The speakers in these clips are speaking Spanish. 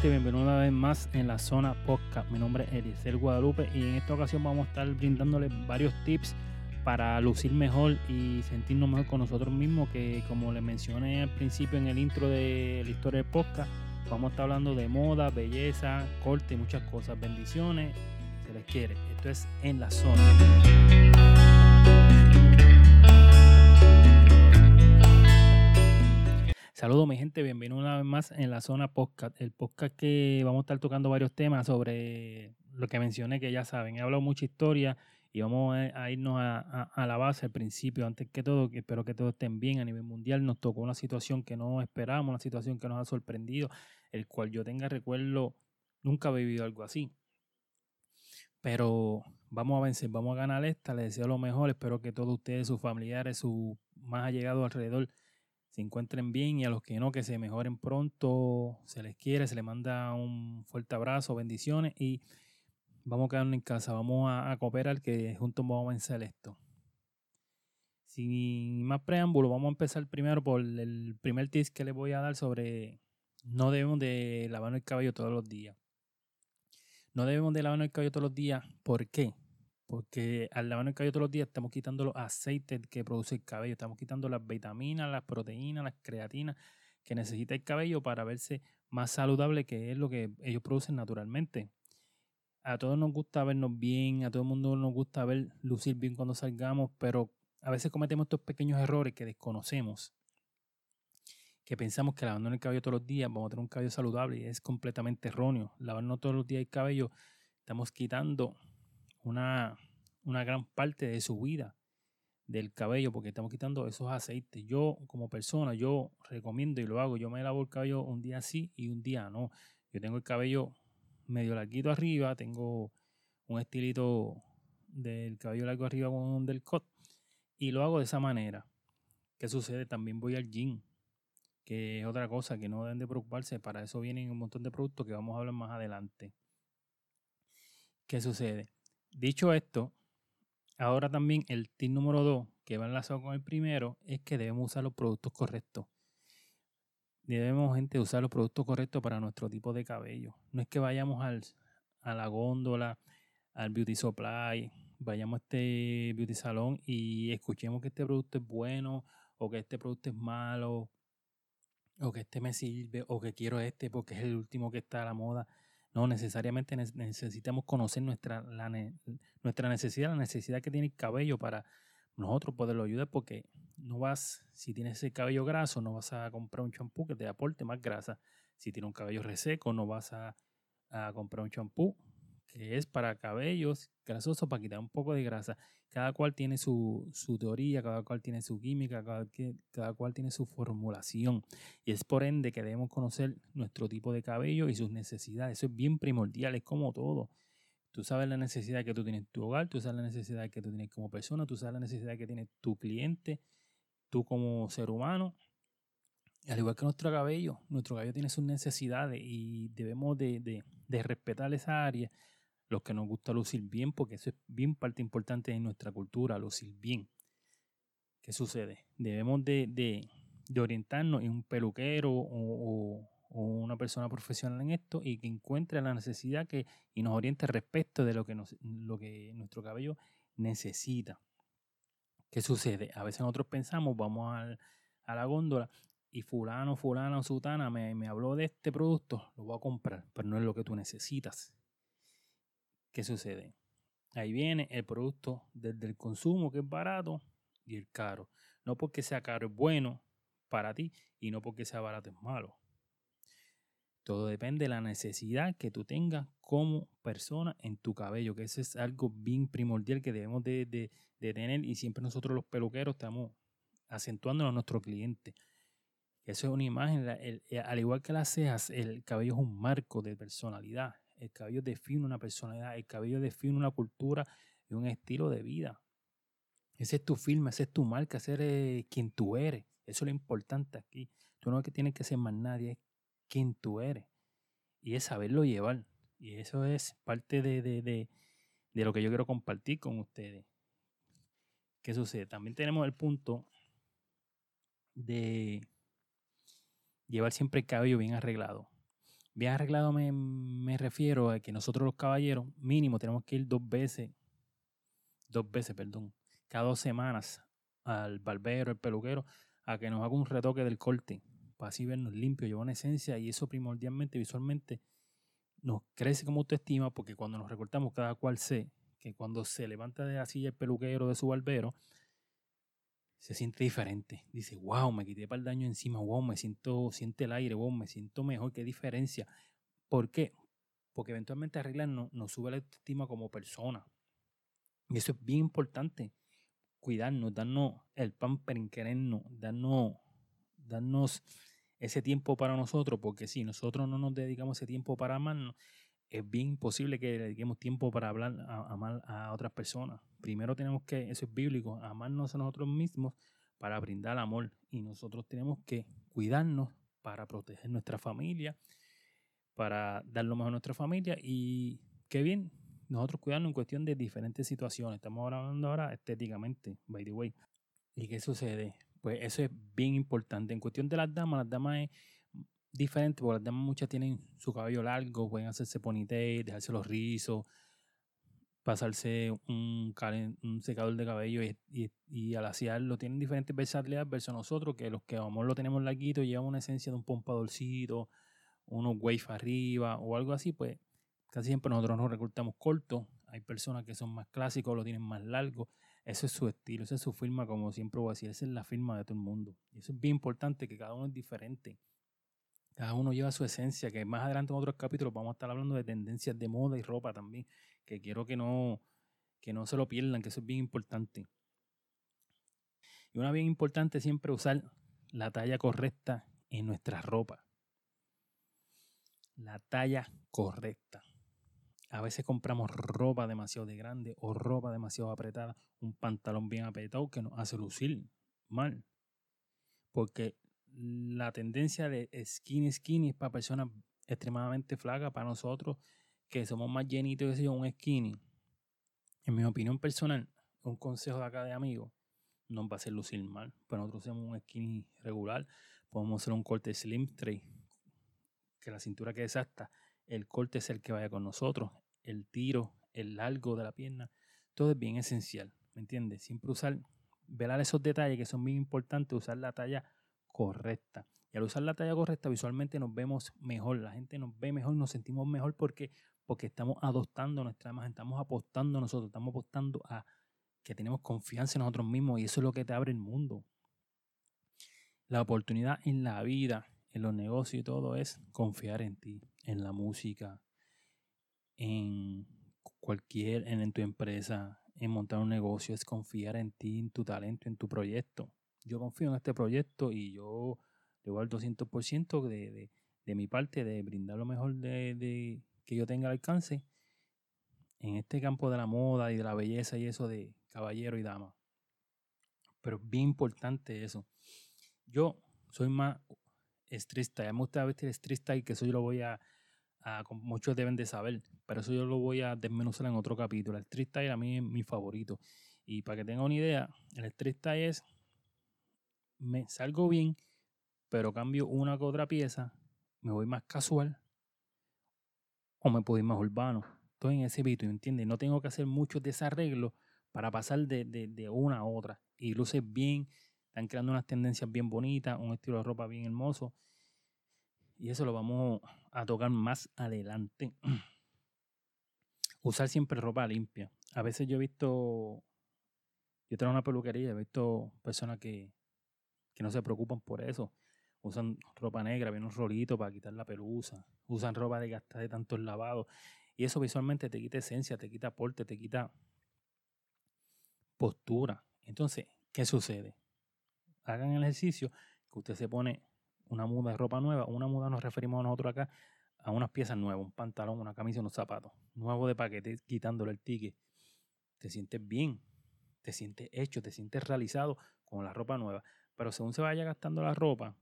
gente, bienvenido una vez más en la zona podcast. Mi nombre es Eliezer Guadalupe y en esta ocasión vamos a estar brindándoles varios tips para lucir mejor y sentirnos mejor con nosotros mismos, que como les mencioné al principio en el intro de la historia del podcast, vamos a estar hablando de moda, belleza, corte y muchas cosas. Bendiciones, se les quiere. Esto es en la zona. Saludos mi gente, bienvenido una vez más en la zona podcast, el podcast que vamos a estar tocando varios temas sobre lo que mencioné que ya saben, he hablado mucha historia y vamos a irnos a, la base, al principio, antes que todo, espero que todos estén bien a nivel mundial, nos tocó una situación que no esperábamos, una situación que nos ha sorprendido, el cual yo tenga recuerdo, nunca he vivido algo así. Pero vamos a vencer, vamos a ganar esta, les deseo lo mejor, espero que todos ustedes, sus familiares, sus más allegados alrededor, se encuentren bien y a los que no, que se mejoren pronto, se les quiere, se les manda un fuerte abrazo, bendiciones y vamos a quedarnos en casa, vamos a, cooperar que juntos vamos a vencer esto. Sin más preámbulo, vamos a empezar primero por el primer tip que les voy a dar sobre no debemos de lavarnos el cabello todos los días. No debemos de lavarnos el cabello todos los días, ¿por qué? Porque al lavarnos el cabello todos los días estamos quitando los aceites que produce el cabello, estamos quitando las vitaminas, las proteínas, las creatinas que necesita el cabello para verse más saludable, que es lo que ellos producen naturalmente. A todos nos gusta vernos bien, a todo el mundo nos gusta ver lucir bien cuando salgamos, pero a veces cometemos estos pequeños errores que desconocemos, que pensamos que lavándonos el cabello todos los días vamos a tener un cabello saludable y es completamente erróneo. Lavarnos todos los días el cabello, estamos quitando una, una gran parte de su vida del cabello porque estamos quitando esos aceites. Yo como persona, yo recomiendo y lo hago, yo me lavo el cabello un día sí y un día no. Yo tengo el cabello medio larguito arriba, tengo un estilito del cabello largo arriba con un undercut y lo hago de esa manera. ¿Qué sucede? También voy al gym, que es otra cosa que no deben de preocuparse, para eso vienen un montón de productos que vamos a hablar más adelante. ¿Qué sucede? Dicho esto, ahora también el tip número 2, que va enlazado con el primero, es que debemos usar los productos correctos. Debemos, gente, usar los productos correctos para nuestro tipo de cabello. No es que vayamos al, a la góndola, al beauty supply, vayamos a este beauty salón y escuchemos que este producto es bueno o que este producto es malo o que este me sirve o que quiero este porque es el último que está a la moda. No, necesariamente necesitamos conocer nuestra, nuestra necesidad, la necesidad que tiene el cabello para nosotros poderlo ayudar, porque no vas, si tienes ese cabello graso, no vas a comprar un champú que te aporte más grasa. Si tienes un cabello reseco, no vas a, a comprar un champú que es para cabellos grasosos, para quitar un poco de grasa. Cada cual tiene su, teoría, cada cual tiene su química, cada, cada, cual tiene su formulación. Y es por ende que debemos conocer nuestro tipo de cabello y sus necesidades. Eso es bien primordial, es como todo. Tú sabes la necesidad que tú tienes en tu hogar, tú sabes la necesidad que tú tienes como persona, tú sabes la necesidad que tiene tu cliente, tú como ser humano. Al igual que nuestro cabello, nuestro cabello tiene sus necesidades y debemos de, de, de respetar esa área los que nos gusta lucir bien, porque eso es bien parte importante de nuestra cultura, lucir bien. ¿Qué sucede? Debemos de, orientarnos en un peluquero o, una persona profesional en esto y que encuentre la necesidad que, y nos oriente respecto de lo que, nos, lo que nuestro cabello necesita. ¿Qué sucede? A veces nosotros pensamos, vamos a la góndola y fulano, fulana o sutana me, me habló de este producto, lo voy a comprar, pero no es lo que tú necesitas. ¿Qué sucede? Ahí viene el producto desde el consumo que es barato y el caro. No porque sea caro es bueno para ti y no porque sea barato es malo. Todo depende de la necesidad que tú tengas como persona en tu cabello, que eso es algo bien primordial que debemos de, tener y siempre nosotros los peluqueros estamos acentuando a nuestro cliente. Eso es una imagen, al igual que las cejas, el cabello es un marco de personalidad. El cabello define una personalidad, el cabello define una cultura y un estilo de vida. Ese es tu firma, ese es tu marca, ese es quien tú eres. Eso es lo importante aquí. Tú no que tienes que ser más nadie, es quien tú eres. Y es saberlo llevar. Y eso es parte de, de, de, de lo que yo quiero compartir con ustedes. ¿Qué sucede? También tenemos el punto de llevar siempre el cabello bien arreglado Bien arreglado me, me refiero a que nosotros los caballeros mínimo tenemos que ir dos veces, dos veces, perdón, cada dos semanas al barbero, el peluquero, a que nos haga un retoque del corte, para así vernos limpios, llevar una esencia y eso primordialmente, visualmente, nos crece como autoestima porque cuando nos recortamos cada cual sé que cuando se levanta de la silla el peluquero de su barbero, se siente diferente. Dice, wow, me quité para el daño encima, wow, me siento, siente el aire, wow, me siento mejor, qué diferencia. ¿Por qué? Porque eventualmente arreglar nos, sube la autoestima como persona. Y eso es bien importante. Cuidarnos, darnos el pampering, querernos, darnos, darnos ese tiempo para nosotros, porque si nosotros no nos dedicamos ese tiempo para amarnos, es bien imposible que dediquemos tiempo para hablar, a, amar a otras personas. Primero tenemos que, eso es bíblico, amarnos a nosotros mismos para brindar amor. Y nosotros tenemos que cuidarnos para proteger nuestra familia, para dar lo mejor a nuestra familia. Y qué bien, nosotros cuidarnos en cuestión de diferentes situaciones. Estamos hablando ahora estéticamente, by the way. ¿Y qué sucede? Pues eso es bien importante. En cuestión de las damas, las damas es diferente, porque las damas muchas tienen su cabello largo, pueden hacerse ponytail, dejarse los rizos, pasarse un, secador de cabello y, y, y, al tienen diferentes versatilidades versus nosotros, que los que amor lo tenemos larguito, llevan una esencia de un pompadorcito, unos waves arriba o algo así, pues casi siempre nosotros nos recortamos corto. Hay personas que son más clásicos, lo tienen más largo. Eso es su estilo, esa es su firma, como siempre voy a decir, esa es la firma de todo el mundo. Y eso es bien importante, que cada uno es diferente. Cada uno lleva su esencia, que más adelante en otros capítulos vamos a estar hablando de tendencias de moda y ropa también, que quiero que no, que no se lo pierdan, que eso es bien importante. Y una bien importante siempre usar la talla correcta en nuestra ropa. La talla correcta. A veces compramos ropa demasiado de grande o ropa demasiado apretada, un pantalón bien apretado que nos hace lucir mal. Porque la tendencia de skinny skinny es para personas extremadamente flacas, para nosotros que somos más llenitos que un skinny. En mi opinión personal, un consejo de acá de amigos, no va a hacer lucir mal. Pero pues nosotros hacemos un skinny regular, podemos hacer un corte slim straight, que la cintura quede exacta, el corte es el que vaya con nosotros, el tiro, el largo de la pierna, todo es bien esencial, ¿me entiendes? Siempre usar, velar esos detalles que son bien importantes, usar la talla correcta. Y al usar la talla correcta, visualmente nos vemos mejor, la gente nos ve mejor, nos sentimos mejor porque, porque estamos adoptando nuestra imagen, estamos apostando nosotros, estamos apostando a que tenemos confianza en nosotros mismos y eso es lo que te abre el mundo. La oportunidad en la vida, en los negocios y todo es confiar en ti, en la música, en cualquier, en, en tu empresa, en montar un negocio, es confiar en ti, en tu talento, en tu proyecto yo confío en este proyecto y yo le voy al 200% de, de, de, mi parte de brindar lo mejor de, que yo tenga al alcance en este campo de la moda y de la belleza y eso de caballero y dama. Pero es bien importante eso. Yo soy más estricta, ya me gusta vestir estricta y que eso yo lo voy a, a, muchos deben de saber, pero eso yo lo voy a desmenuzar en otro capítulo. El street style a mí es mi favorito. Y para que tengan una idea, el street style es me salgo bien, pero cambio una que otra pieza, me voy más casual o me puedo ir más urbano. Estoy en ese vito, ¿entiendes? No tengo que hacer muchos desarreglos para pasar de, de, una a otra. Y luces bien, están creando unas tendencias bien bonitas, un estilo de ropa bien hermoso. Y eso lo vamos a tocar más adelante. Usar siempre ropa limpia. A veces yo he visto, yo tengo una peluquería, he visto personas que que no se preocupan por eso. Usan ropa negra, viene un rolito para quitar la pelusa. Usan ropa de gastar de tantos lavados. Y eso visualmente te quita esencia, te quita aporte, te quita postura. Entonces, ¿qué sucede? Hagan el ejercicio que usted se pone una muda de ropa nueva. Una muda nos referimos a nosotros acá a unas piezas nuevas, un pantalón, una camisa, unos zapatos. Nuevo de paquete, quitándole el ticket. Te sientes bien, te sientes hecho, te sientes realizado con la ropa nueva. Pero según se vaya gastando la ropa,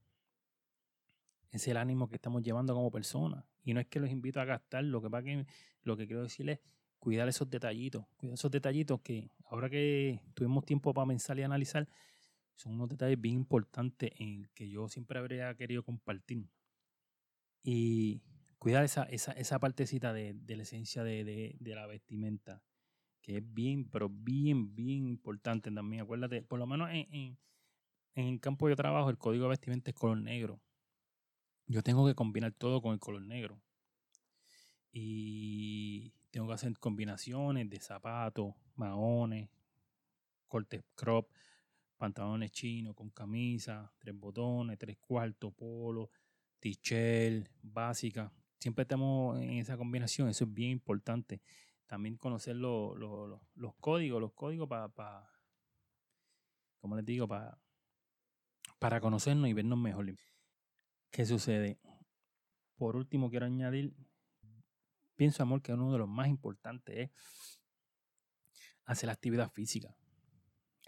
es el ánimo que estamos llevando como personas. Y no es que los invito a gastar, lo que, que lo que quiero decirles es cuidar esos detallitos. Cuidar esos detallitos que ahora que tuvimos tiempo para pensar y analizar, son unos detalles bien importantes en que yo siempre habría querido compartir. Y cuidar esa, esa, esa partecita de, de la esencia de, de, la vestimenta, que es bien, pero bien, bien importante también. Acuérdate, por lo menos en, en, en el campo de trabajo, el código de vestimenta es color negro. Yo tengo que combinar todo con el color negro. Y tengo que hacer combinaciones de zapatos, maones, cortes crop, pantalones chinos con camisa, tres botones, tres cuartos, polo, t-shirt, básica. Siempre estamos en esa combinación, eso es bien importante. También conocer los códigos, los códigos para, pa, como les digo, para, para conocernos y vernos mejor. ¿Qué sucede? Por último, quiero añadir, pienso, amor, que uno de los más importantes es hacer la actividad física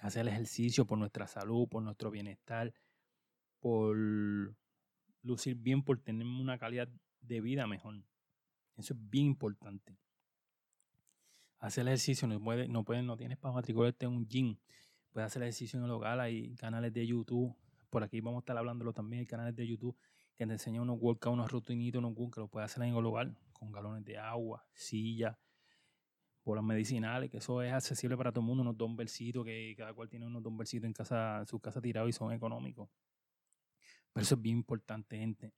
hacer el ejercicio por nuestra salud, por nuestro bienestar, por lucir bien, por tener una calidad de vida mejor. Eso es bien importante. Hacer ejercicio, no, puede, no, puede, no tienes para matricularte en un gym. Puedes hacer ejercicio en el hogar, hay canales de YouTube. Por aquí vamos a estar hablándolo también, hay canales de YouTube que te enseñan unos workouts, unos rutinitos, unos que lo puedes hacer en el hogar, con galones de agua, silla, las medicinales, que eso es accesible para todo el mundo, unos dumbbellcitos, que cada cual tiene unos dumbbellcitos en casa, en su casa tirados y son económicos. Pero eso es bien importante, gente.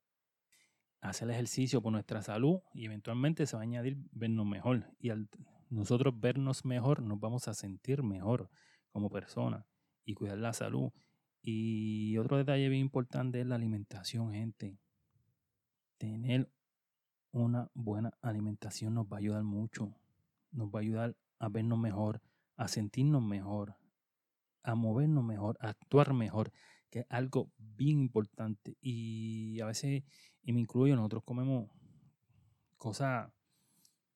Hacer el ejercicio por nuestra salud y eventualmente se va a añadir vernos mejor. Y al nosotros vernos mejor, nos vamos a sentir mejor como persona y cuidar la salud. Y otro detalle bien importante es la alimentación, gente. Tener una buena alimentación nos va a ayudar mucho nos va a ayudar a vernos mejor, a sentirnos mejor, a movernos mejor, a actuar mejor, que es algo bien importante. Y a veces, y me incluyo, nosotros comemos cosas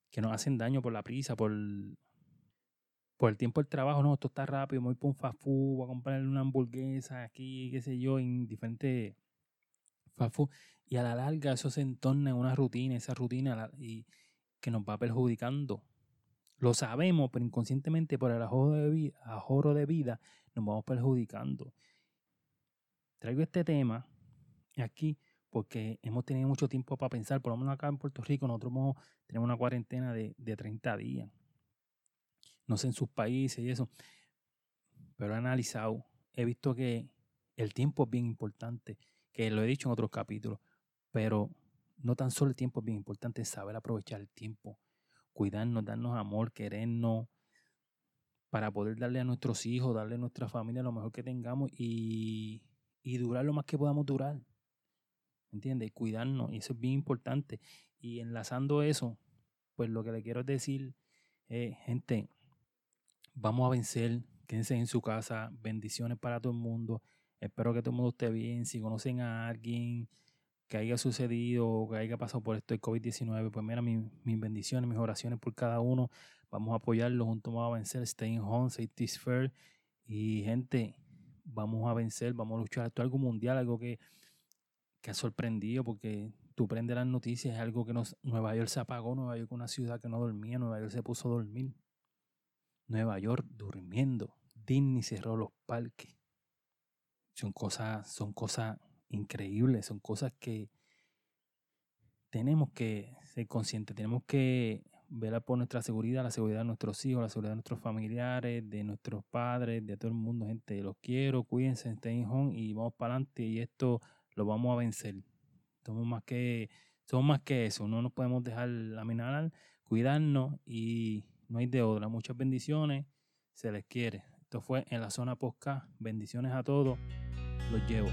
que nos hacen daño por la prisa, por, por el tiempo del trabajo. No, esto está rápido, me voy por un fast food, voy a comprar una hamburguesa aquí, qué sé yo, en diferentes fast food. Y a la larga eso se entorna en una rutina, esa rutina, y que nos va perjudicando lo sabemos, pero inconscientemente por el ajoro de vida, ajoro de vida nos vamos perjudicando. Traigo este tema aquí porque hemos tenido mucho tiempo para pensar, por lo menos acá en Puerto Rico nosotros tenemos una cuarentena de, de 30 días. No sé en sus países y eso, pero he analizado, he visto que el tiempo es bien importante, que lo he dicho en otros capítulos, pero no tan solo el tiempo es bien importante, es saber aprovechar el tiempo cuidarnos, darnos amor, querernos, para poder darle a nuestros hijos, darle a nuestra familia lo mejor que tengamos y, durar lo más que podamos durar. ¿Entiendes? Cuidarnos, y eso es bien importante. Y enlazando eso, pues lo que le quiero decir, eh, gente, vamos a vencer, quédense en su casa, bendiciones para todo el mundo. Espero que todo el mundo esté bien. Si conocen a alguien, que haya sucedido o que haya pasado por esto de COVID-19, pues mira, mis bendiciones, mis oraciones por cada uno. Vamos a apoyarlo, juntos vamos a vencer. Stay home, safety fair. Y gente, vamos a vencer, vamos a luchar. Esto es algo mundial, algo que, que ha sorprendido porque tú prendes las noticias, es algo que nos, Nueva York se apagó, Nueva York una ciudad que no dormía, Nueva York se puso a dormir. Nueva York durmiendo. Disney cerró los parques. Son cosas, son cosas increíbles, son cosas que tenemos que ser conscientes, tenemos que velar por nuestra seguridad, la seguridad de nuestros hijos, la seguridad de nuestros familiares, de nuestros padres, de todo el mundo, gente, los quiero, cuídense, estén home y vamos para adelante y esto lo vamos a vencer. Somos más que, somos más que eso, no nos podemos dejar laminar, cuidarnos y no hay de otra. Muchas bendiciones, se les quiere. Esto fue en la zona Posca. Bendiciones a todos. Los llevo.